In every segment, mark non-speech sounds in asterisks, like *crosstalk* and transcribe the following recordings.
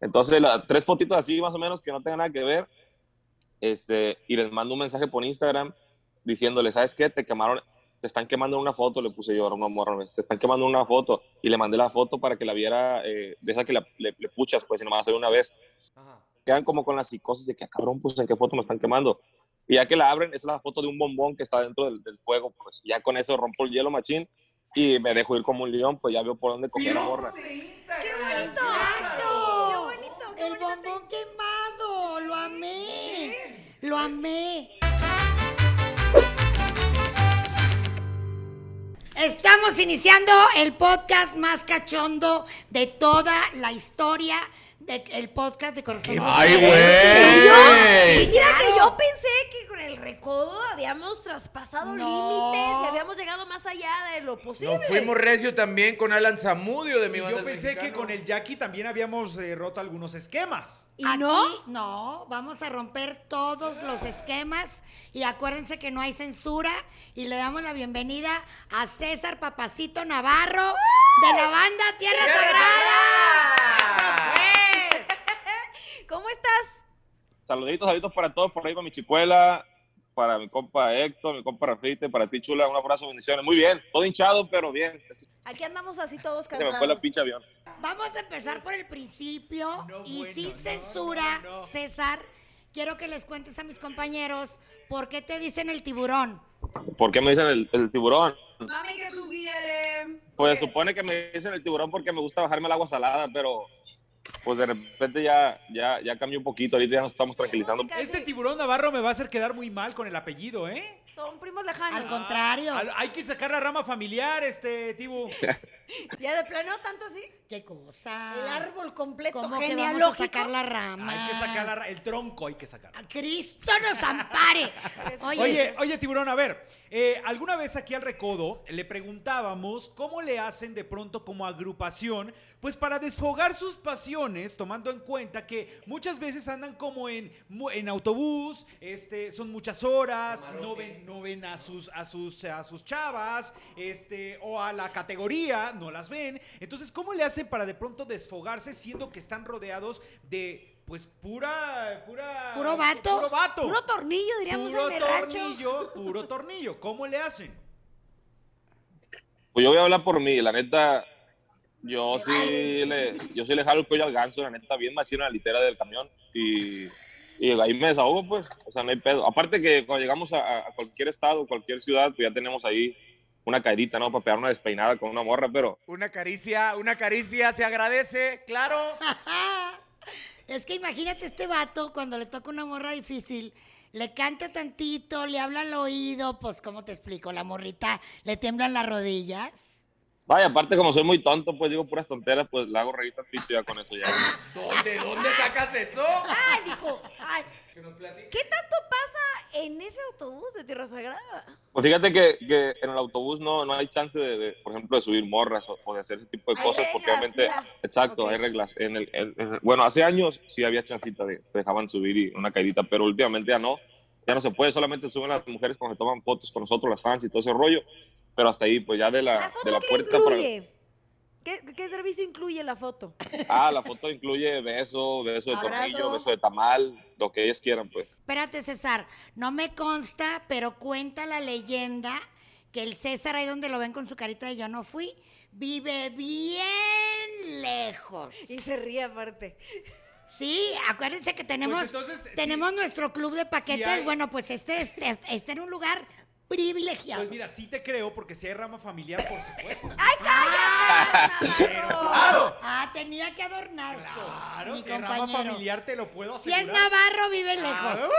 Entonces, la, tres fotitos así más o menos que no tengan nada que ver. Este, y les mando un mensaje por Instagram diciéndole, ¿sabes qué? Te quemaron, te están quemando una foto, le puse yo a una morra, te están quemando una foto. Y le mandé la foto para que la viera, eh, de esa que la, le, puchas, pues, y nomás hacer una vez. Quedan como con la psicosis de que, ah, cabrón, pues, ¿en qué foto me están quemando? Y ya que la abren, es la foto de un bombón que está dentro del, fuego, pues. Ya con eso rompo el hielo machín y me dejo ir como un león, pues ya veo por dónde coger la morra. ¡Qué bonito! ¡Lo amé! Estamos iniciando el podcast más cachondo de toda la historia el podcast de Corazón. ¡Ay, güey! Mira que yo pensé que con el recodo habíamos traspasado límites y habíamos llegado más allá de lo posible. Nos fuimos recio también con Alan Zamudio de mi y Yo pensé que con el Jackie también habíamos eh, roto algunos esquemas. ¿Y no? No, vamos a romper todos los esquemas y acuérdense que no hay censura y le damos la bienvenida a César Papacito Navarro de la banda Tierra Sagrada. ¿Cómo estás? Saluditos, saluditos para todos, por ahí para mi chicuela, para mi compa Héctor, mi compa Rafite, para ti chula, un abrazo, bendiciones. Muy bien, todo hinchado, pero bien. Aquí andamos así todos cansados. Se me fue la pinche avión. Vamos a empezar por el principio y sin censura, César, quiero que les cuentes a mis compañeros por qué te dicen el tiburón. ¿Por qué me dicen el, el tiburón? Mami, que tú quieres. Pues supone que me dicen el tiburón porque me gusta bajarme el agua salada, pero pues de repente ya, ya, ya cambió un poquito, ahorita ya nos estamos tranquilizando. Este tiburón Navarro me va a hacer quedar muy mal con el apellido, ¿eh? Son primos lejanos. Al contrario. hay que sacar la rama familiar, este, Tibu. *laughs* ¿Ya de plano tanto así? ¿Qué cosa? El árbol completo ¿Cómo que vamos a sacar la rama? Hay que sacar la, el tronco, hay que sacar. ¡A Cristo nos ampare! *laughs* oye, oye, tiburón, a ver, eh, alguna vez aquí al Recodo le preguntábamos cómo le hacen de pronto como agrupación, pues para desfogar sus pasiones, tomando en cuenta que muchas veces andan como en, en autobús, este, son muchas horas, no ven, no ven a sus, a sus, a sus chavas, este, o a la categoría, no las ven. Entonces, ¿cómo le hacen para de pronto desfogarse siendo que están rodeados de pues pura, pura. Puro vato. Puro vato. Puro tornillo, diríamos puro en el tornillo, Puro tornillo. ¿Cómo le hacen? Pues yo voy a hablar por mí, la neta. Yo sí le, yo sí le jalo el cuello al ganso, la neta, bien machino en la litera del camión. Y, y ahí me desahogo, pues. O sea, no hay pedo. Aparte que cuando llegamos a, a cualquier estado, cualquier ciudad, pues ya tenemos ahí una carita, ¿no? Para pegar una despeinada con una morra, pero... Una caricia, una caricia, se agradece, claro. *laughs* es que imagínate este vato cuando le toca una morra difícil, le canta tantito, le habla al oído, pues, ¿cómo te explico? La morrita le tiemblan las rodillas. Vaya, aparte como soy muy tonto, pues digo puras tonteras, pues le hago reír tantito ya con eso ya. ¿Dónde, dónde sacas eso? Ay, dijo, ay, ¿qué tanto pasa en ese autobús de Tierra Sagrada? Pues fíjate que, que en el autobús no, no hay chance de, por ejemplo, de subir morras o, de hacer ese tipo de cosas, porque obviamente, exacto, hay reglas. En el, bueno, hace años sí había chancita de dejaban subir y una caidita, pero últimamente ya no. Ya no se puede, solamente suben las mujeres cuando toman fotos con nosotros, las fans y todo ese rollo pero hasta ahí, pues ya de la, de la puerta incluye? ¿Qué, ¿Qué, servicio incluye la foto? Ah, la foto incluye beso, beso de tornillo, beso de tamal, lo que ellos quieran, pues. Espérate, César, no me consta, pero cuenta la leyenda que el César, ahí donde lo ven con su carita de yo no fui, vive bien lejos. Y se ríe aparte. Sí, acuérdense que tenemos, pues tenemos nuestro club de paquetes. Bueno, pues este, este, este en un lugar privilegiado. Pues mira, sí te creo porque si hay rama familiar, por supuesto. *laughs* ¡Ay, cállate! ¡Claro! Ah, tenía que adornar. Claro, mi si compañero. rama familiar te lo puedo asegurar. Si es Navarro, vive lejos.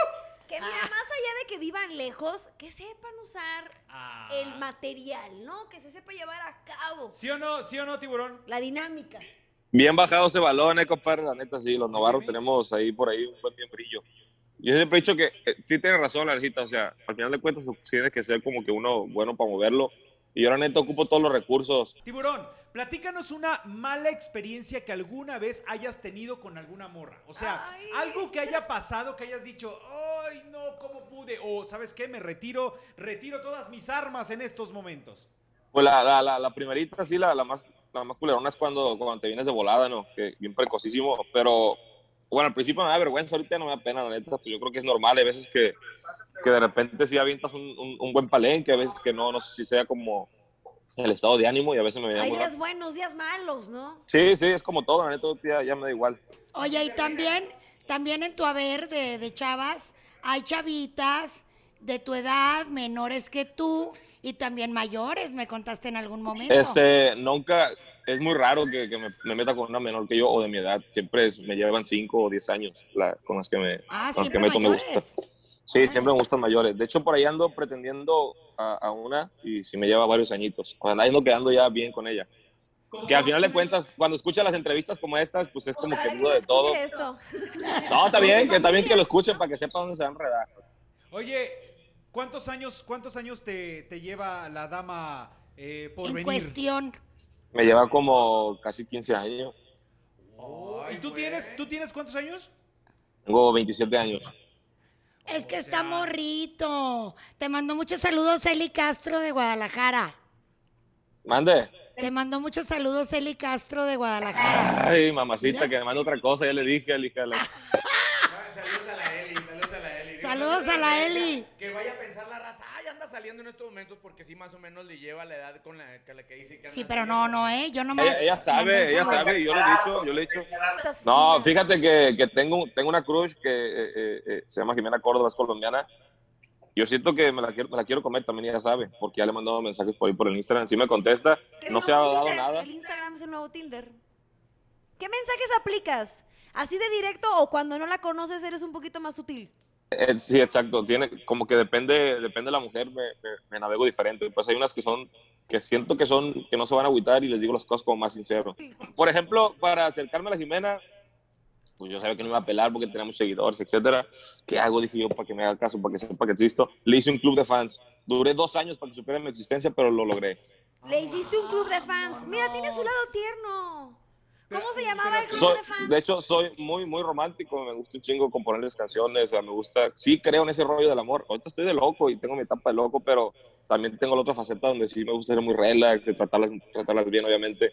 Que mira, ah. más allá de que vivan lejos, que sepan usar ah. el material, ¿no? Que se sepa llevar a cabo. ¿Sí o no, sí o no, tiburón? La dinámica. Bien bajado ese balón, eh, compadre. La neta, sí, los navarros tenemos ahí por ahí un buen bien brillo. Yo siempre he dicho que eh, sí tiene razón la o sea, al final de cuentas tiene que ser como que uno bueno para moverlo. Y yo la neta ocupo todos los recursos. Tiburón, platícanos una mala experiencia que alguna vez hayas tenido con alguna morra. O sea, algo que haya pasado, que hayas dicho, ay, no, ¿cómo pude? O, ¿sabes qué? Me retiro, retiro todas mis armas en estos momentos. Pues la, la, la, primerita, sí, la, la, más, la más culerona es cuando, cuando te vienes de volada, ¿no? Que bien precocísimo, pero bueno, al principio me da vergüenza, ahorita no me da pena, la neta, pues yo creo que es normal, hay veces que, que de repente sí avientas un, un, un buen palenque, a veces que no, no sé si sea como el estado de ánimo y a veces me viene Hay días buenos, días malos, ¿no? Sí, sí, es como todo, la neta, ya, ya me da igual. Oye, y también, también en tu haber de, de chavas, hay chavitas de tu edad, menores que tú, y también mayores, me contaste en algún momento. Este, nunca, es muy raro que, que me, me meta con una menor que yo o de mi edad, siempre es- me llevan 5 o 10 años la, con las que me, ah, con las que me mayores. gusta. Sí, siempre me gustan mayores. De hecho, por ahí ando pretendiendo a, a una y si me lleva varios añitos. O sea, ando quedando ya bien con ella. Que al final de cuentas, cuando escucha las entrevistas como estas, pues es como que Ojalá que duda no de todo. escuche esto. No, está *laughs* bien, que está bien que lo escuchen para que sepa dónde se va a enredar. Oye, ¿cuántos años, cuántos años te, te lleva la dama eh, por en venir? cuestión. Me lleva como casi 15 años. ¿Y tú tienes, tú tienes cuántos años? Tengo 27 años. Es que está morrito. Te mandó muchos saludos Eli Castro de Guadalajara. Mande. Te mandó muchos saludos Eli Castro de Guadalajara. Ay, mamacita, Mira. que me manda otra cosa. Ya le dije, la- *laughs* Saludos a la Eli, saludos a la Eli. Saludos a la Eli. Que vaya a pensar la raza, ay, anda saliendo en estos momentos porque sí más o menos le lleva la edad con la, que dice que anda Sí, pero saliendo. no, no, ¿eh? Yo nomás. Ella, ella sabe, el ella sabe, y yo le he dicho, yo le he dicho. No, fíjate que, que tengo, tengo una crush que eh, eh, eh, se llama Jimena Córdoba, es colombiana. Yo siento que me la, quiero, me la quiero comer, también ella sabe, porque ya le he mandado mensajes por ahí por el Instagram. Sí me contesta, ¿Qué es no se ha dado Tinder? nada. El Instagram es el nuevo Tinder. ¿Qué mensajes aplicas? ¿Así de directo o cuando no la conoces eres un poquito más sutil? Eh, sí, exacto. Tiene, como que depende, depende de la mujer, me, me- me navego diferente. Pues hay unas que son, que siento que son, que no se van a agüitar y les digo las cosas como más sincero. Por ejemplo, para acercarme a la Jimena, pues yo sabía que no iba a pelar porque tenía muchos seguidores, etcétera. ¿Qué hago? Dije yo, para que me haga caso, para que sepa que existo. Le hice un club de fans. Duré dos años para que supiera mi existencia, pero lo logré. Le hiciste un club de fans. Mira, tiene su lado tierno. ¿Cómo se llamaba el club Soy- de fans? de hecho, soy muy, muy romántico. Me gusta un chingo componerles canciones. O sea, me gusta. Sí, creo en ese rollo del amor. Ahorita estoy de loco y tengo mi etapa de loco, pero también tengo la otra faceta donde sí me gusta ser muy relax, y tratarlas, tratarlas bien, obviamente.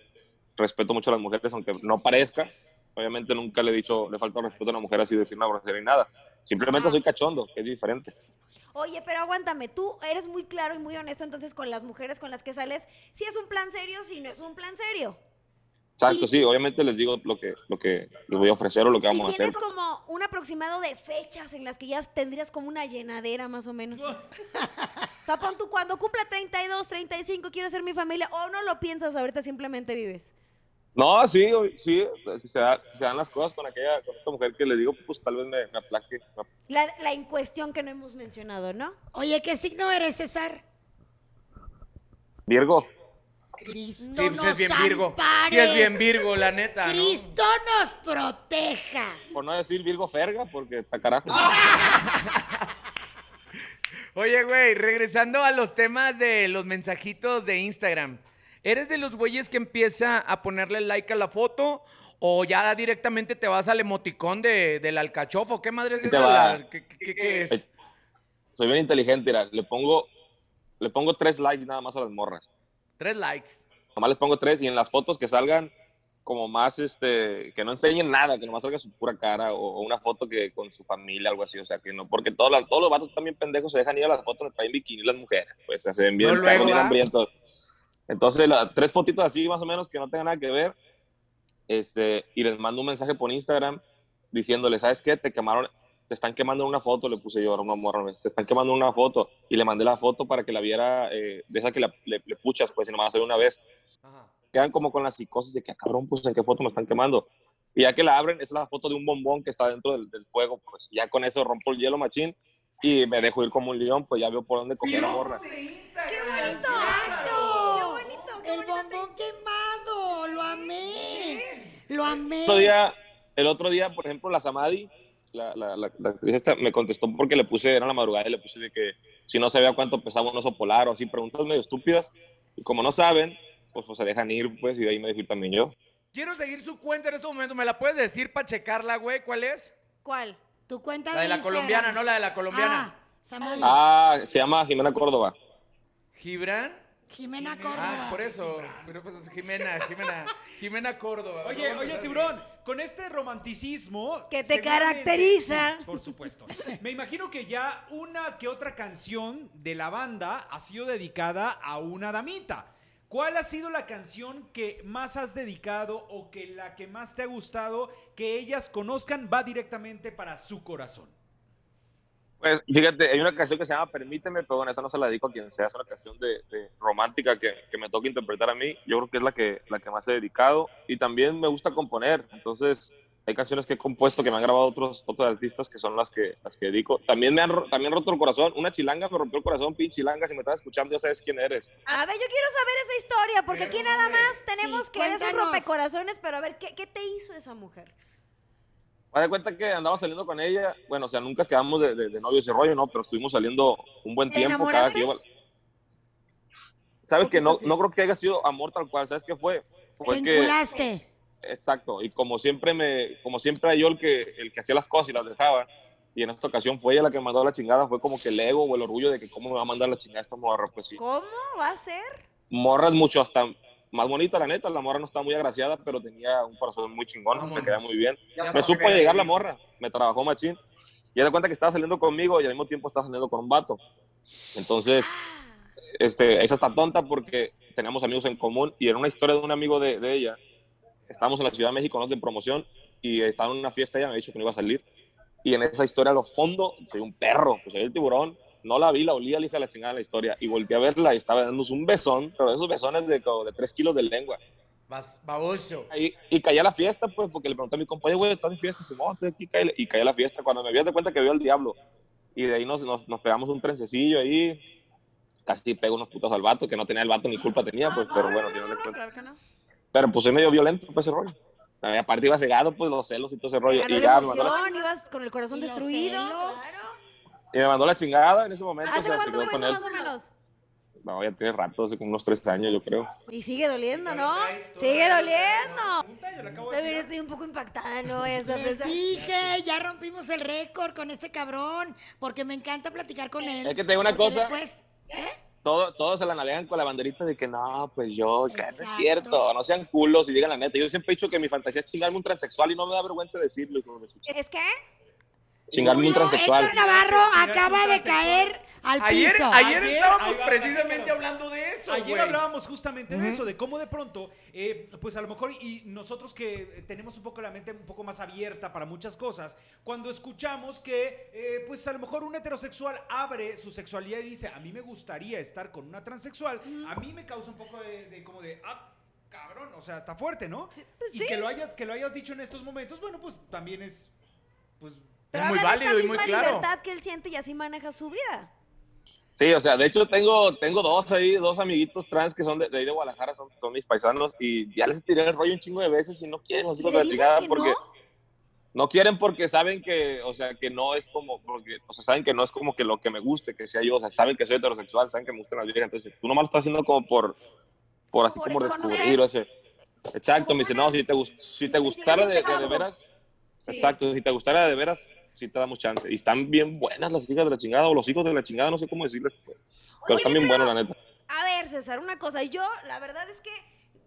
Respeto mucho a las mujeres, aunque no parezca. Obviamente nunca le he dicho, le falta respeto a una mujer así decir una grosería ni nada. Simplemente soy cachondo, que es diferente. Oye, pero aguántame, tú eres muy claro y muy honesto entonces con las mujeres con las que sales, si es un plan serio, si no es un plan serio. Exacto, sí, obviamente les digo lo que, lo que les voy a ofrecer o lo que vamos a hacer. tienes como un aproximado de fechas en las que ya tendrías como una llenadera más o menos. *laughs* o sea, pon tú cuando cumpla 32, 35, quiero ser mi familia, o no lo piensas ahorita, simplemente vives. No, sí, sí, si se, da- si se dan las cosas con aquella, con esta mujer que les digo, pues tal vez me, me aplaque. me La, la en cuestión que no hemos mencionado, ¿no? Oye, ¿qué signo eres, César? Virgo. Cristo Sí, nos es bien Virgo. ampare. Sí es bien Virgo, la neta, ¿no? Cristo nos proteja. Por no decir Virgo Ferga, porque está carajo. *laughs* Oye, güey, regresando a los temas de los mensajitos de Instagram. ¿Eres de los güeyes que empieza a ponerle like a la foto o ya directamente te vas al emoticón de, del alcachofo? ¿Qué madre es esa? La- ¿Qué, qué- qué es? Soy bien inteligente, mira, le pongo, le pongo tres likes nada más a las morras. Tres likes. Nomás les pongo tres y en las fotos que salgan como más, este, que no enseñen nada, que nomás salga su pura cara o, o una foto que con su familia, algo así, o sea, que no, porque todos, las- todos los vatos también pendejos se dejan ir a las fotos, traen bikini las mujeres, pues se ven bien, No, luego, bien hambrientos. Entonces, la- tres fotitos así más o menos que no tengan nada que ver, este, y les mando un mensaje por Instagram diciéndole, ¿sabes qué? Te quemaron, te están quemando una foto, le puse yo a una morra, te están quemando una foto, y le mandé la foto para que la viera, eh, de esa que la- le, le puchas, pues, y nomás hacer una vez Ajá. quedan como con la psicosis de que, "Ah, cabrón, pues en qué foto me están quemando. Y ya que la abren, es la foto de un bombón que está dentro del, del fuego, pues ya con eso rompo el hielo machín y me dejo ir como un león, pues ya veo por dónde coger la morra. ¡Qué bonito! ¡Exacto! ¡Qué bonito! ¡Qué El bonito! bombón quemado, lo amé. Lo amé. El otro día, el otro día por ejemplo, la Samadhi, la, la, la, la actriz esta, me contestó porque le puse, era la madrugada y le puse de que si no sabía cuánto pesaba un oso polar o así, preguntas medio estúpidas. Y como no saben, pues, pues se dejan ir, pues, y de ahí me dejo ir también yo. Quiero seguir su cuenta en este momento. ¿Me la puedes decir para checarla, güey? ¿Cuál es? ¿Cuál? Tu cuenta La de la Instagram. colombiana, no la de la colombiana. Ah. Ah, se llama Jimena Córdoba. Gibran. Jimena. Córdoba. Ah, por eso. Pero pues Jimena, *laughs* Jimena, Jimena Córdoba. Oye, oye, tiburón, con este romanticismo Que te caracteriza. Sí, por supuesto. Me imagino que ya una que otra canción de la banda ha sido dedicada a una damita. ¿Cuál ha sido la canción que más has dedicado o que la que más te ha gustado que ellas conozcan va directamente para su corazón? Pues fíjate, hay una canción que se llama Permíteme, pero bueno, esa no se la dedico a quien sea, es una canción de, de romántica que, que me toca interpretar a mí. Yo creo que es la que, la que más he dedicado y también me gusta componer. Entonces, hay canciones que he compuesto que me han grabado otros, otros artistas que son las que, las que dedico. También me han también roto el corazón. Una chilanga me rompió el corazón, pinche chilanga. Si me estás escuchando, ya sabes quién eres. A ver, yo quiero saber esa historia, porque aquí nada más tenemos Sí, que eres un rompecorazones, pero a ver, ¿qué, qué te hizo esa mujer? Me de cuenta que andaba saliendo con ella. Bueno, o sea, nunca quedamos de, de, de novios y rollo, ¿no? Pero estuvimos saliendo un buen ¿Te tiempo. Cada que. Sabes que no, no creo que haya sido amor tal cual. ¿Sabes qué fue? Fue que... enculaste. Exacto, y como siempre me, como siempre era yo el que, el que hacía las cosas y las dejaba, y en esta ocasión fue ella la que me mandó la chingada, fue como que el ego o el orgullo de que cómo me va a mandar la chingada esta morra, pues sí. ¿Cómo va a ser? Morra es mucho hasta más bonita, la neta, la morra no estaba muy agraciada, pero tenía un corazón muy chingón, me Vámonos. quedaba muy bien. Ya Me supo llegar la morra, me trabajó machín, y de cuenta que estaba saliendo conmigo y al mismo tiempo estaba saliendo con un vato. Entonces, este, esa está tonta porque teníamos amigos en común y era una historia de un amigo de, de ella. Estábamos en la Ciudad de México, ¿no? De promoción y estaba en una fiesta, ella me ha dicho que no iba a salir. Y en esa historia, a lo fondo, soy un perro, pues soy el tiburón. No la vi, la olía, la hija de la chingada de la historia. Y volteé a verla y estaba dándonos un besón, pero esos besones de, como de tres kilos de lengua. Vas, baboso. Y, y caí a la fiesta, pues, porque le pregunté a mi compañero, güey, ¿estás de fiesta? Simón, estoy aquí, cáele. Y caí a la fiesta. Cuando me vi, de cuenta que vio al diablo. Y de ahí nos, nos, nos pegamos un trencecillo ahí. Casi pego unos putos al vato, que no tenía el vato ni culpa tenía, pues, pero bueno, de No, cuentas. claro que no. Pero pues soy medio violento, pues, ese rollo. Aparte iba cegado, pues, los celos y todo ese rollo. Y ya emoción, ibas con el corazón ¿Y los destruido. celos? Claro. Y me mandó la chingada en ese momento. ¿Hace o sea, se cuánto quedó fue con eso él. más o menos? No, ya tiene rato, hace como unos tres años, yo creo. Y sigue doliendo, ¿no? Sigue doliendo. También estoy un poco impactada, ¿no? Esa Les dije, ya rompimos el récord con este cabrón, porque me encanta platicar con él. Es que te digo una cosa. después- ¿eh? Todo, todos se la navegan con la banderita de que no, pues yo, que no es cierto, no sean culos y digan la neta. Yo siempre he dicho que mi fantasía es chingarme un transexual y no me da vergüenza decirlo. ¿Es qué? Chingarme un transexual. Héctor Navarro acaba de caer al Ayer, piso. ayer Ayer, estábamos precisamente hablando de eso, Ayer hablábamos justamente de eso, de cómo de pronto, eh, pues a lo mejor, y nosotros que tenemos un poco la mente un poco más abierta para muchas cosas, cuando escuchamos que, eh, pues a lo mejor un heterosexual abre su sexualidad y dice, a mí me gustaría estar con una transexual, a mí me causa un poco de, de como de, ah, cabrón, o sea, está fuerte, ¿no? Sí, pues y sí. que lo hayas que lo hayas dicho en estos momentos, bueno, pues también es, pues Pero muy habla de válido y esta muy misma claro. libertad que él siente y así maneja su vida. Sí, o sea, de hecho tengo, tengo dos ahí, dos amiguitos trans que son de, de ahí de Guadalajara, son, son mis paisanos y ya les tiré el rollo un chingo de veces y no quieren los hijos ¿Le de la chingada que porque no? no quieren porque saben que, o sea, que no es como, porque, o sea, saben que no es como que lo que me guste, que sea yo, o sea, saben que soy heterosexual, saben que me gustan las viejas, entonces tú nomás lo estás haciendo como por, por así Por como descubrir o ese. Exacto, me dice, no, si te, gust- si te gustara de, de, de Investigación exacto, si te gustara de veras, sí te damos chance. Y están bien buenas las hijas de la chingada o los hijos de la chingada, no sé cómo decirles, pues. Pero están bien buenos, la neta. A ver, César, una cosa. Yo, la verdad es que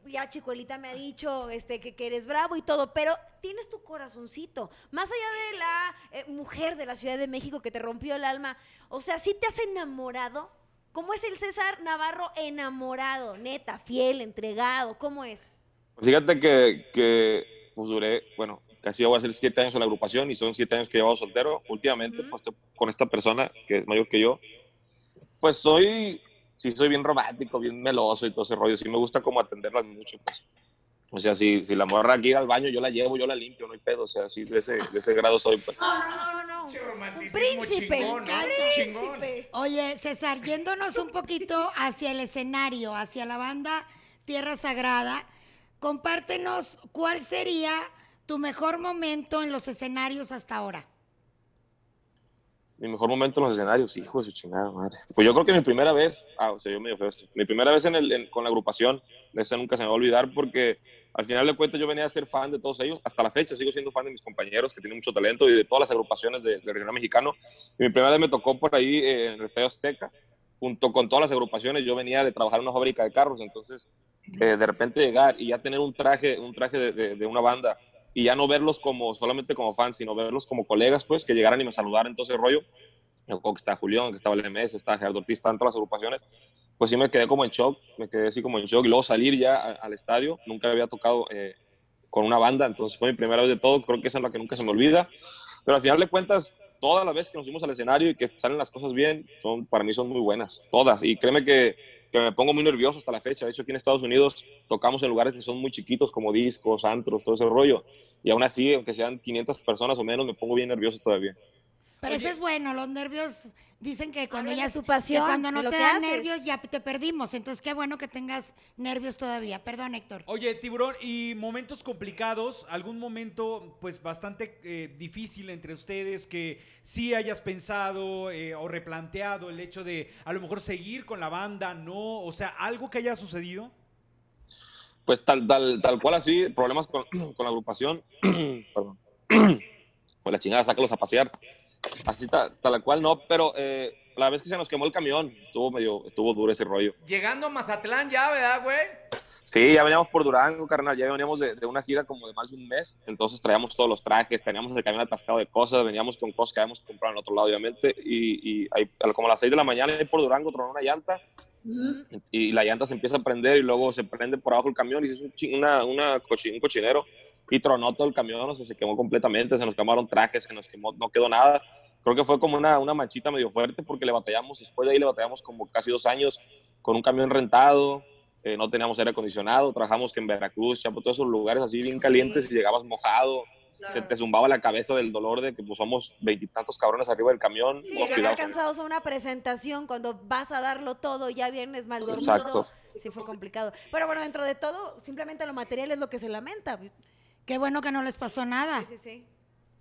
ya Chicuelita me ha dicho este, que, que eres bravo y todo, pero tienes tu corazoncito. Más allá de la eh, mujer de la Ciudad de México que te rompió el alma, o sea, ¿sí te has enamorado? ¿Cómo es el César Navarro enamorado? Neta, fiel, entregado, ¿cómo es? Pues fíjate que, que pues duré, bueno, casi voy a hacer siete años en la agrupación y son siete años que he llevado soltero. Últimamente, Ujú. pues estoy con esta persona que es mayor que yo, pues soy, sí soy bien romántico, bien meloso y todo ese rollo. Sí me gusta como atenderlas mucho, pues. O sea, si, si la morra quiere ir al baño, yo la llevo, yo la limpio, no hay pedo. O sea, sí, de ese, de ese grado soy, pues. No, no, no, no, Un príncipe, chingón, un ¿no? Príncipe. Oye, César, yéndonos un poquito hacia el escenario, hacia la banda Tierra Sagrada, compártenos cuál sería tu mejor momento en los escenarios hasta ahora. Mi mejor momento en los escenarios, hijo de su chingada madre. Pues yo creo que mi primera vez, ah, o sea, yo medio feo esto. Mi primera vez en el, en- con la agrupación, esa nunca se me va a olvidar porque al final de cuentas yo venía a ser fan de todos ellos. Hasta la fecha sigo siendo fan de mis compañeros que tienen mucho talento y de todas las agrupaciones de- del regional mexicano. Y mi primera vez me tocó por ahí eh, en el Estadio Azteca junto con todas las agrupaciones, yo venía de trabajar en una fábrica de carros, entonces eh, de repente llegar y ya tener un traje, un traje de, de, de, una banda y ya no verlos como solamente como fans, sino verlos como colegas, pues que llegaran y me saludaran, entonces rollo, que estaba Julián, que estaba el MS, estaba Gerardo Ortiz, estaban todas las agrupaciones, pues sí me quedé como en shock, me quedé así como en shock. Y luego salir ya al estadio, nunca había tocado eh, con una banda, entonces fue mi primera vez de todo, creo que esa es la que nunca se me olvida, pero al final de cuentas, todas las veces que nos fuimos al escenario y que salen las cosas bien, son, para mí son muy buenas, todas, y créeme que, que me pongo muy nervioso hasta la fecha, de hecho aquí en Estados Unidos tocamos en lugares que son muy chiquitos como discos, antros, todo ese rollo, y aún así, aunque sean 500 personas o menos, me pongo bien nervioso todavía. Pero eso es bueno, los nervios dicen que cuando ya tu pasión, que cuando no te dan nervios ya te perdimos. Entonces qué bueno que tengas nervios todavía. Perdón, Héctor. Oye, tiburón, y momentos complicados, algún momento pues bastante eh, difícil entre ustedes que sí hayas pensado eh, o replanteado el hecho de a lo mejor seguir con la banda, no, o sea, algo que haya sucedido. Pues tal, tal, tal cual así, problemas con, *clears throat* con la agrupación, *clears throat* perdón, *clears throat* con la chingada, sácalos a pasear, así tal, tal cual no, pero eh, la vez que se nos quemó el camión, estuvo medio, estuvo duro ese rollo. Llegando a Mazatlán ya, ¿verdad, güey? Sí, ya veníamos por Durango, carnal, ya veníamos de, de, una gira como de más de un mes, entonces traíamos todos los trajes, teníamos el camión atascado de cosas, veníamos con cosas que habíamos comprado en otro lado, obviamente, y, y ahí, como a las 6 de la mañana ahí por Durango tronó una llanta, y la llanta se empieza a prender y luego se prende por abajo el camión y es un, una, una cochi- un cochinero y tronó todo el camión, o sea, se quemó completamente, se nos quemaron trajes, se nos quemó, no quedó nada. Creo que fue como una, una manchita medio fuerte porque le batallamos, después de ahí le batallamos como casi dos años con un camión rentado, eh, no teníamos aire acondicionado, trabajamos que en Veracruz, Chapo, todos esos lugares así bien calientes y llegabas mojado, se te zumbaba la cabeza del dolor de que pues somos veintitantos cabrones arriba del camión. Sí, llegar cansados a una presentación cuando vas a darlo todo, ya vienes mal dormido. Exacto. Sí, fue complicado. Pero bueno, dentro de todo, simplemente lo material es lo que se lamenta. Sí, Qué bueno que no les pasó nada. sí, sí.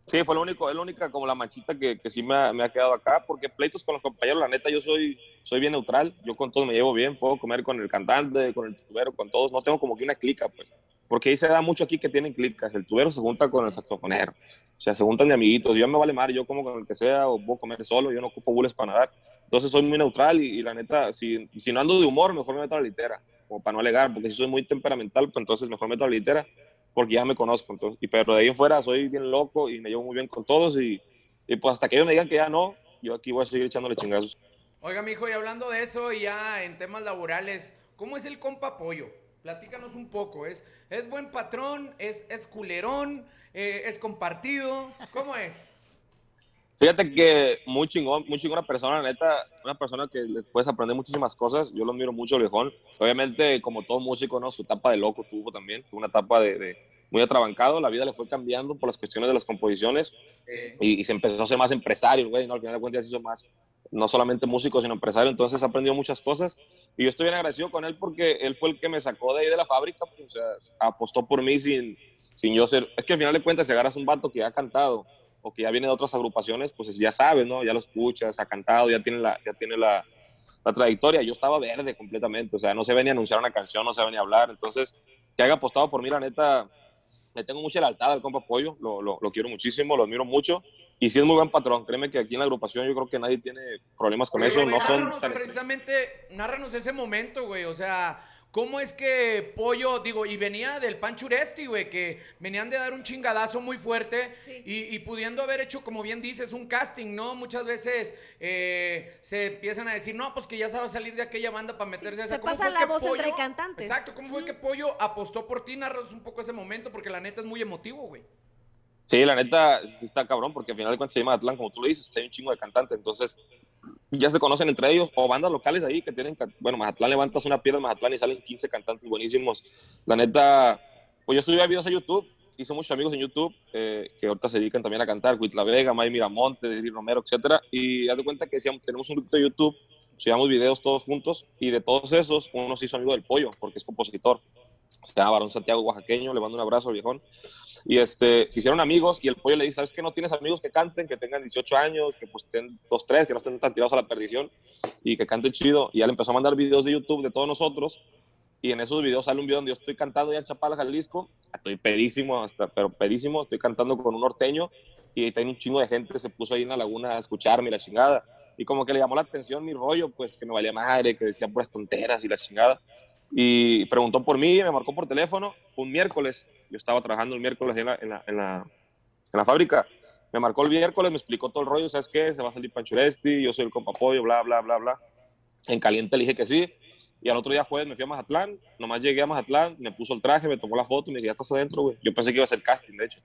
Sí, fue lo único, es la única como la manchita que, que sí me ha, me ha quedado acá, porque pleitos con los compañeros, la neta, yo soy, soy bien neutral, yo con todos me llevo bien, puedo comer con el cantante, con el tubero, con todos, no tengo como que una clica, pues, porque ahí se da mucho aquí que tienen clicas, el tubero se junta con el saxofonero, o sea, se juntan de amiguitos, yo me vale mar, yo como con el que sea, o puedo comer solo, yo no ocupo bules para nadar, entonces soy muy neutral y, y la neta, si, si no ando de humor, mejor me meto a la litera, como para no alegar, porque si soy muy temperamental, pues entonces mejor me meto a la litera, porque ya me conozco. Entonces, y, pero de ahí en fuera soy bien loco y me llevo muy bien con todos y, y pues hasta que ellos me digan que ya no, yo aquí voy a seguir echándole chingazos. Oiga, mijo, y hablando de eso, y ya en temas laborales, ¿cómo es el compa Pollo? Platícanos un poco. ¿Es, es buen patrón? ¿Es, es culerón? Eh, ¿Es compartido? ¿Cómo es? Fíjate que muy chingón, muy chingona persona, neta, una persona que le puedes aprender muchísimas cosas. Yo lo admiro mucho, viejón. Obviamente, como todo músico, ¿no? Su etapa de loco tuvo también, tuvo una etapa de, de muy atrabancado. La vida le fue cambiando por las cuestiones de las composiciones y, y se empezó a ser más empresario, güey, ¿no? Al final de cuentas se hizo más, no solamente músico, sino empresario, entonces aprendió muchas cosas y yo estoy bien agradecido con él porque él fue el que me sacó de ahí de la fábrica, pues, o sea, apostó por mí sin, sin yo ser, es que al final de cuentas si agarras un vato que ha cantado o que ya viene de otras agrupaciones, pues ya sabes, ¿no? Ya lo escuchas, ha cantado, ya tiene la, ya tiene la, la trayectoria, yo estaba verde completamente, o sea, no se venía a anunciar una canción, no se venía a hablar, entonces que haya apostado por mí, la neta, le tengo mucha lealtad al compa Pollo, lo, lo, lo quiero muchísimo, lo admiro mucho y sí es muy buen patrón. Créeme que aquí en la agrupación yo creo que nadie tiene problemas con Oye, eso, güey, no son precisamente, narranos ese momento, güey. O sea, ¿cómo es que Pollo, digo, y venía del Panchuresti, güey, que venían de dar un chingadazo muy fuerte Sí. y, y pudiendo haber hecho, como bien dices, un casting, ¿no? Muchas veces eh, se empiezan a decir, no, pues que ya sabe salir de aquella banda para meterse a esa. se ¿Cómo pasa fue la que voz entre cantantes. Exacto, ¿cómo fue que Pollo apostó por ti? Narras un poco ese momento porque la neta es muy emotivo, güey. Sí, la neta está cabrón, porque al final de cuentas se llama Atlán, como tú lo dices, hay un chingo de cantantes, entonces ya se conocen entre ellos, o bandas locales ahí que tienen, bueno, Mazatlán levantas una piedra en Mazatlán y salen 15 cantantes buenísimos. La neta, pues yo subía videos a YouTube, hice muchos amigos en YouTube eh, que ahorita se dedican también a cantar, Huitla Vega, May Miramonte, Diri Romero, etcétera, y haz de cuenta que decíamos, tenemos un grupito de YouTube, subíamos videos todos juntos, y de todos esos, uno se hizo amigo del Pollo, porque es compositor. Llama Barón Santiago Oaxaqueño, le mando un abrazo al viejón. Y este, se hicieron amigos y el pollo le dice, ¿sabes qué? No tienes amigos que canten, que tengan 18 años, que pues estén dos, tres, que no estén tan tirados a la perdición y que canten chido. Y ya le empezó a mandar videos de YouTube de todos nosotros. Y en esos videos sale un video donde yo estoy cantando ya en Chapala, Jalisco. Estoy pedísimo, hasta, pero pedísimo. Estoy cantando con un norteño y ahí está un chingo de gente. Se puso ahí en la laguna a escucharme y la chingada. y como que le llamó la atención mi rollo, pues que me valía madre, que decía puras tonteras y la chingada. Y preguntó por mí, me marcó por teléfono un miércoles. Yo estaba trabajando el miércoles en la, en la, en la, en la fábrica. Me marcó el miércoles, me explicó todo el rollo, ¿sabes qué? Se va a salir Panchuresti, yo soy el compa pollo, bla, bla, bla, bla. En caliente le dije que sí. Y al otro día jueves me fui a Mazatlán, nomás llegué a Mazatlán, me puso el traje, me tomó la foto y me dije, ya estás adentro, güey. Yo pensé que iba a ser casting, de hecho.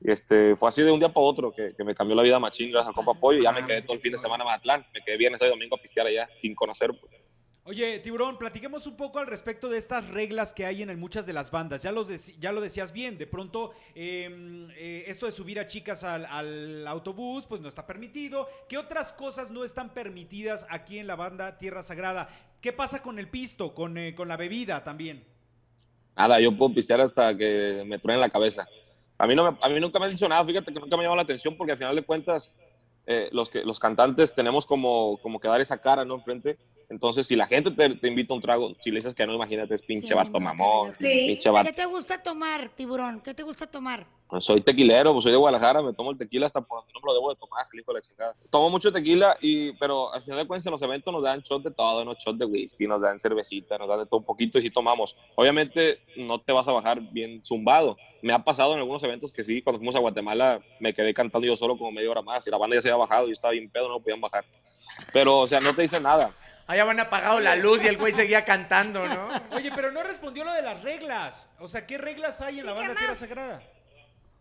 Y este, fue así de un día para otro que, que me cambió la vida machín gracias al compa pollo y ya me quedé todo el fin de semana en Mazatlán. Me quedé viernes y domingo a pistear allá, sin conocer, pues. Oye, Tiburón, platiquemos un poco al respecto de estas reglas que hay en muchas de las bandas. Ya, los deci- ya lo decías bien, de pronto eh, eh, esto de subir a chicas al, autobús, pues no está permitido. ¿Qué otras cosas no están permitidas aquí en la banda Tierra Sagrada? ¿Qué pasa con el pisto, con, eh, con la bebida también? Nada, yo puedo pistear hasta que me truene la cabeza. A mí, no me- a mí nunca me han dicho nada, fíjate que nunca me llamó la atención porque al final de cuentas eh, los, que, los cantantes tenemos como, como que dar esa cara, ¿no? Enfrente. Entonces, si la gente te, te invita a un trago, si le dices que no, imagínate, es pinche Sí, vato no, mamón, Sí. pinche vato. ¿Qué te gusta tomar, tiburón? ¿Qué te gusta tomar? Pues soy tequilero, pues soy de Guadalajara, me tomo el tequila hasta por donde no me lo debo de tomar, hijo de la chingada. Tomo mucho tequila, y, pero al final de cuentas en los eventos nos dan shot de todo, ¿no? Shot de whisky, nos dan cervecita, nos dan de todo un poquito y sí tomamos. Obviamente no te vas a bajar bien zumbado. Me ha pasado en algunos eventos que sí, cuando fuimos a Guatemala me quedé cantando yo solo como media hora más y la banda ya se había bajado y estaba bien pedo, no podían bajar. Pero, o sea, no te dicen nada. Allá van apagado la luz y el güey seguía cantando, ¿no? Oye, pero no respondió lo de las reglas. O sea, ¿qué reglas hay en la Sí, ¿qué banda? Tierra Sagrada?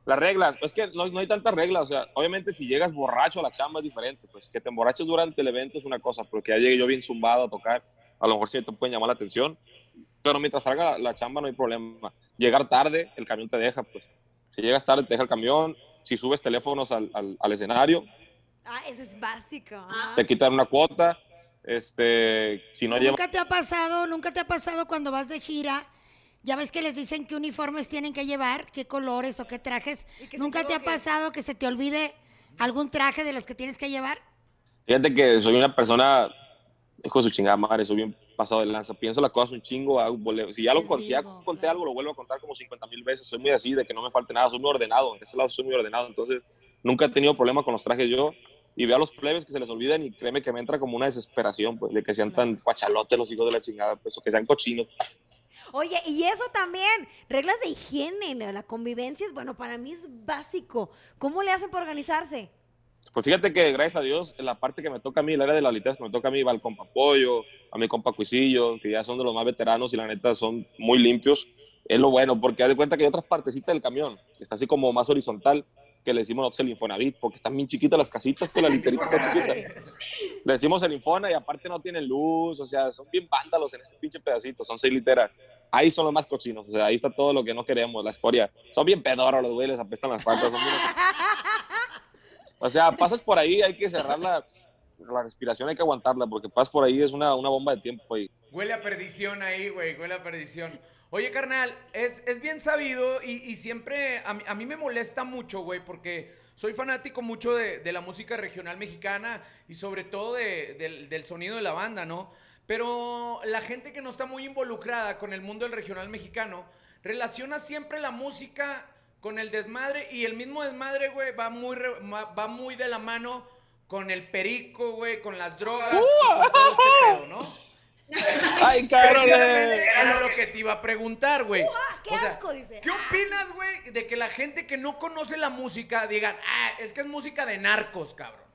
Las reglas, es que no, no hay tantas reglas, o sea, obviamente si llegas borracho a la chamba es diferente, pues que te emborraches durante el evento es una cosa, porque ya llegué yo bien zumbado a tocar, a lo mejor sí te pueden llamar la atención, pero mientras salga la chamba no hay problema. Llegar tarde, el camión te deja, pues. Si llegas tarde, te deja el camión, si subes teléfonos al, al- al escenario, Ah, eso es básico. ah. te quitan una cuota, este, si no. ¿Nunca te ha pasado, nunca te ha pasado cuando vas de gira? Ya ves que les dicen qué uniformes tienen que llevar, qué colores o qué trajes. ¿Nunca te ha pasado que se te olvide algún traje de los que tienes que llevar? Fíjate que soy una persona, hijo de su chingada madre, soy bien pasado de lanza. Pienso las cosas un chingo, hago si ya lo si ya conté claro. algo, lo vuelvo a contar como 50 mil veces. Soy muy así, de que no me falte nada, soy muy ordenado. En ese lado soy muy ordenado, entonces nunca he tenido problema con los trajes yo. Y veo a los plebes que se les olvidan y créeme que me entra como una desesperación, pues, de que sean tan cuachalotes los hijos de la chingada, pues, o que sean cochinos. Oye, y eso también, reglas de higiene, la convivencia es, bueno, para mí es básico. ¿Cómo le hacen para organizarse? Pues fíjate que gracias a Dios, en la parte que me toca a mí, el área de la literas que me toca a mí, va el compa Pollo, a mi compa Cuisillo, que ya son de los más veteranos y la neta son muy limpios. Es lo bueno, porque haz de cuenta que hay otras partecitas del camión, que está así como más horizontal, que le decimos nosotros el Infonavit, porque están bien chiquitas las casitas, pues la literita está *laughs* chiquita. Le decimos el Infona y aparte no tienen luz, o sea, son bien vándalos en ese pinche pedacito, son seis literas. Ahí son los más cochinos, o sea, ahí está todo lo que no queremos, la escoria. Son bien pedoros los güeyes, apestan las patas. son bien- *laughs* O sea, pasas por ahí, hay que cerrar la, la respiración, hay que aguantarla, porque pasas por ahí es una, una bomba de tiempo ahí. Huele a perdición ahí, güey, huele a perdición. Oye, carnal, es, es bien sabido y, y siempre a mí, a mí me molesta mucho, güey, porque soy fanático mucho de, de la música regional mexicana y sobre todo de- del, del sonido de la banda, ¿no? Pero la gente que no está muy involucrada con el mundo del regional mexicano relaciona siempre la música con el desmadre y el mismo desmadre, güey, va muy, re- va va muy de la mano con el perico, güey, con las drogas, y con todo este pedo, ¿no? *laughs* ¡Ay, Carole! era lo que te iba a preguntar, güey. qué asco, dice. ¿Qué opinas, güey, de que la gente que no conoce la música digan, ah, es que es música de narcos, cabrón?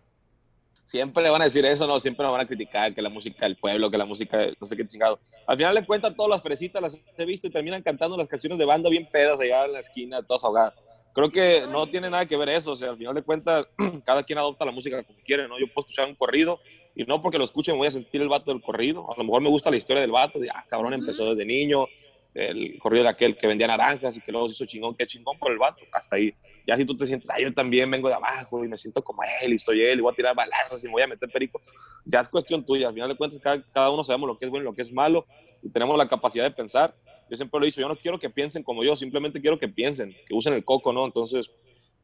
Siempre le van a decir eso, no, siempre nos van a criticar que la música del pueblo, que la música, de- no sé qué chingado. Al final le cuentan todas las fresitas, las he visto y terminan cantando las canciones de banda bien pedas allá en la esquina, todas ahogadas. Creo que no tiene nada que ver eso, o sea, al final de cuentas, *clears throat* cada quien adopta la música como quiere, ¿no? Yo puedo escuchar un corrido y no porque lo escuche me voy a sentir el vato del corrido. A lo mejor me gusta la historia del vato, de, ah, cabrón, empezó desde niño, el corrido de aquel que vendía naranjas y que luego se hizo chingón, qué chingón por el vato, hasta ahí. Ya si tú te sientes, ah, yo también vengo de abajo y me siento como él y estoy él y voy a tirar balazos y me voy a meter perico, ya es cuestión tuya. Al final de cuentas, cada, cada uno sabemos lo que es bueno y lo que es malo y tenemos la capacidad de pensar. Yo siempre lo he dicho, yo no quiero que piensen como yo, simplemente quiero que piensen, que usen el coco, ¿no? Entonces,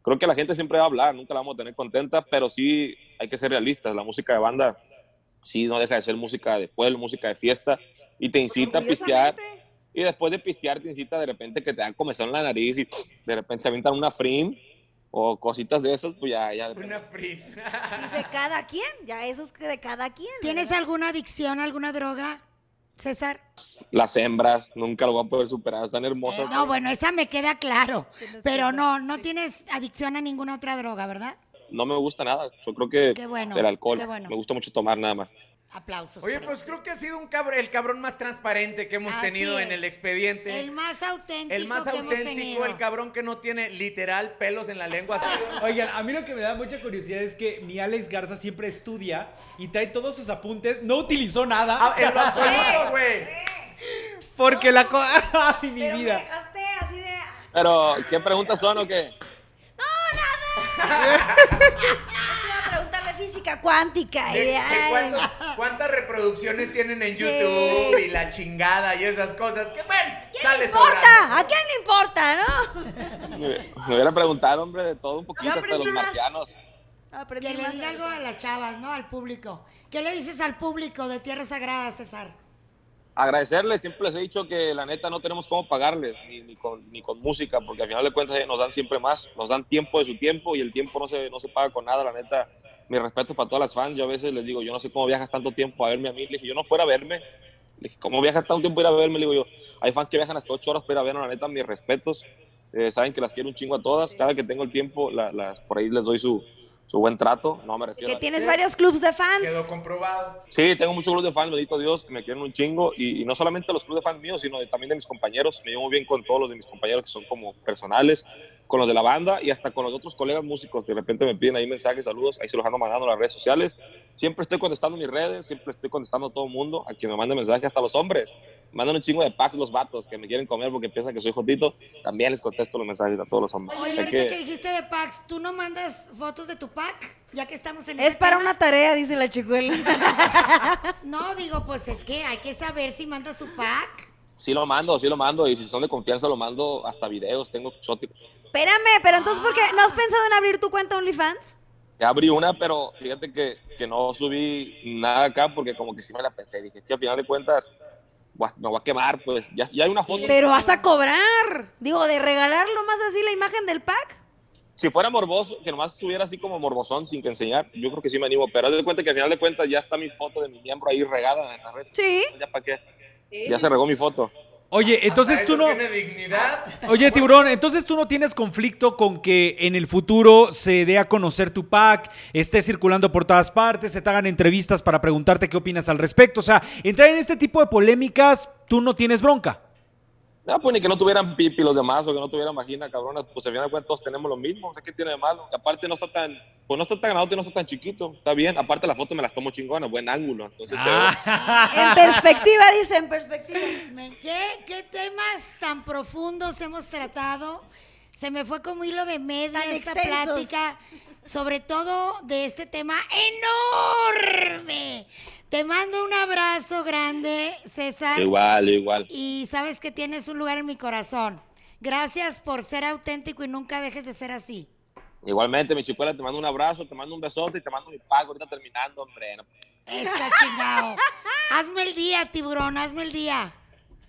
creo que la gente siempre va a hablar, nunca la vamos a tener contenta, pero sí hay que ser realistas. La música de banda sí no deja de ser música de pueblo, música de fiesta y te incita a pistear. Y después de pistear te incita de repente que te dan comezón en la nariz y de repente se avientan una frim o cositas de esas, pues ya, ya. Una free. Dice cada quien, ya eso es de cada quien. ¿Tienes ¿verdad? alguna adicción, alguna droga, César? Las hembras, nunca lo voy a poder superar, están hermosas. Eh, no, bueno, esa me queda claro. Pero no. no, tienes adicción a ninguna otra droga, ¿verdad? No me gusta nada, yo creo que bueno, el alcohol, qué bueno. me gusta mucho tomar nada más. Aplausos. Oye, pues eso. creo que ha sido un cabrón, el cabrón más transparente que hemos Así tenido en el expediente. El más auténtico El más que hemos auténtico, tenido. el cabrón que no tiene literal pelos en la lengua. *laughs* Oigan, a mí lo que me da mucha curiosidad es que mi Alex Garza siempre estudia y trae todos sus apuntes. No utilizó nada. Ah, en lo *laughs* absoluto, güey. Porque la... co- *laughs* ¡Ay, mi Pero me vida! dejaste así de... Pero, ¿qué preguntas son o qué? Te iba a preguntar de física cuántica. De- ¿Cuántas reproducciones tienen en Sí. YouTube y la chingada y esas cosas? Que bueno, ¿Quién sale le importa? sobrando. ¿A quién le importa, no? Me, me hubiera preguntado, hombre, de todo un poquito, hasta los más. marcianos. Aprendí Que le diga algo a las chavas, ¿no? Al público. ¿Qué le dices al público de Tierra Sagrada, César? Agradecerles, siempre les he dicho que la neta no tenemos cómo pagarles, ni, ni con, ni con música, porque al final de cuentas ellos nos dan siempre más, nos dan tiempo de su tiempo y el tiempo no se, no se paga con nada, la neta. Mi respeto para todas las fans, yo a veces les digo, yo no sé cómo viajas tanto tiempo a verme a mí, le dije, yo no fuera a verme, le dije, ¿cómo viajas tanto tiempo para ir a verme? Le digo yo, hay fans que viajan hasta ocho horas para ir verme, la neta, mis respetos, Eh, saben que las quiero un chingo a todas, cada que tengo el tiempo, la- por ahí les doy su, su buen trato, no me refiero Que a- tienes varios clubs de fans. Quedó comprobado. Sí, tengo muchos grupos de fans, bendito Dios, que me quieren un chingo. Y, y no solamente los clubes de fans míos, sino de- también de mis compañeros. Me llevo muy bien con todos los de mis compañeros que son como personales, con los de la banda y hasta con los otros colegas músicos. De repente me piden ahí mensajes, saludos, ahí se los ando mandando en las redes sociales. Siempre estoy contestando mis redes, siempre estoy contestando a todo el mundo, a quien me mande mensajes, hasta los hombres. Mandan un chingo de packs los vatos que me quieren comer porque piensan que soy jotito. También les contesto los mensajes a todos los hombres. Oye, O sea ahorita que- que dijiste de packs, ¿tú no mandas fotos de tu pack? Ya que estamos en Es para tema. una tarea, dice la chicuela. *laughs* No, digo, pues es que hay que saber si manda su pack. Sí lo mando, sí lo mando. Y si son de confianza, lo mando hasta videos. Tengo exóticos. Espérame, pero entonces, ¿por qué no has pensado en abrir tu cuenta OnlyFans? Ya abrí una, pero fíjate que, que no subí nada acá porque como que sí me la pensé. Dije, que al final de cuentas me voy a quemar, pues. Ya, ya hay una foto. Pero vas a cobrar. Digo, de regalarlo más así la imagen del pack. Si fuera morboso, que nomás subiera así como morbosón sin que enseñar, yo creo que sí me animo. Pero haz de cuenta que al final de cuentas ya está mi foto de mi miembro ahí regada en las redes. Sí. ¿Ya para qué? Ya se regó mi foto. Oye, entonces tú no... tiene dignidad. *laughs* Oye, tiburón, entonces tú no tienes conflicto con que en el futuro se dé a conocer tu pack, esté circulando por todas partes, se te hagan entrevistas para preguntarte qué opinas al respecto. O sea, entrar en este tipo de polémicas, tú no tienes bronca. No, pues ni que no tuvieran pipi los demás o que no tuvieran vagina, cabronas. Pues al final de cuentas todos tenemos lo mismo. O sea, ¿qué tiene de malo? Y aparte no está tan, pues no está tan grande, no está tan chiquito. Está bien. Aparte la foto me las tomo chingona, buen ángulo. Entonces, Ah. En perspectiva, dice, en perspectiva. ¿Qué, ¿Qué temas tan profundos hemos tratado? Se me fue como hilo de media Tan esta extensos. plática, sobre todo de este tema enorme. Te mando un abrazo grande, César. igual, igual. Y sabes que tienes un lugar en mi corazón. Gracias por ser auténtico y nunca dejes de ser así. Igualmente, mi chicuela, te mando un abrazo, te mando un besote y te mando mi pago ahorita terminando, hombre. No, Está chingado. hazme el día, tiburón, hazme el día.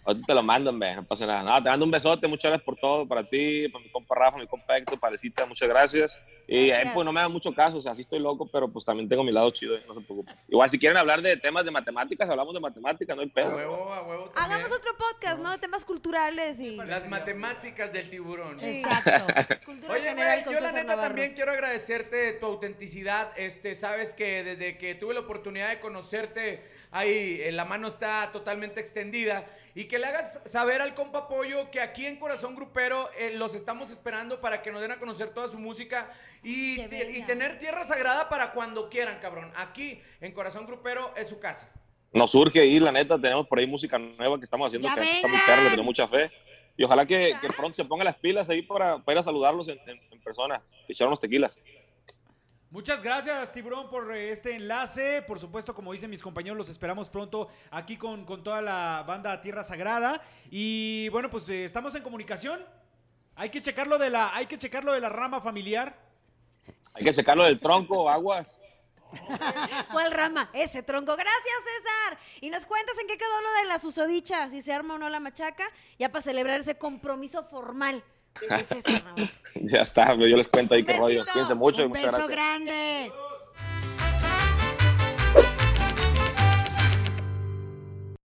Ahorita te lo mando, hombre, no pasa nada. No, te mando un besote, muchas gracias por todo, para ti, para mi compa Rafa, mi compa Héctor, Parecita, muchas gracias. Y eh, pues no me da mucho caso, o sea, sí estoy loco, pero pues también tengo mi lado chido, eh, no se preocupen. Igual si quieren hablar de temas de matemáticas, hablamos de matemáticas, no hay A pedo. huevo, a huevo. también. Hagamos otro podcast, ¿no? De temas culturales y Las matemáticas del tiburón. Exacto. *laughs* cultura Oye, general güey, yo la neta Navarro. también quiero agradecerte tu autenticidad. Este, sabes que desde que tuve la oportunidad de conocerte, ahí eh, la mano está totalmente extendida. Y que le hagas saber al compa Pollo que aquí en Corazón Grupero eh, los estamos esperando para que nos den a conocer toda su música y, y tener tierra sagrada para cuando quieran, cabrón. Aquí en Corazón Grupero es su casa. Nos surge ir, la neta, tenemos por ahí música nueva que estamos haciendo, ¡Ya que está muy perra, le tenemos mucha fe. Y ojalá que, que pronto se pongan las pilas ahí para, para ir a saludarlos en, en- en persona, echar unos tequilas. Muchas gracias, Tiburón, por este enlace. Por supuesto, como dicen mis compañeros, los esperamos pronto aquí con, con toda la banda Tierra Sagrada. Y bueno, pues eh, estamos en comunicación. Hay que checarlo de la, hay que checarlo de la rama familiar. Hay que checarlo del tronco, aguas. *laughs* ¿Cuál rama? Ese tronco. Gracias, César. Y nos cuentas en qué quedó lo de la susodicha, si se arma o no la machaca, ya para celebrar ese compromiso formal *laughs* Ya está, yo les cuento ahí qué rollo. Cuídense mucho y muchas beso gracias. grande.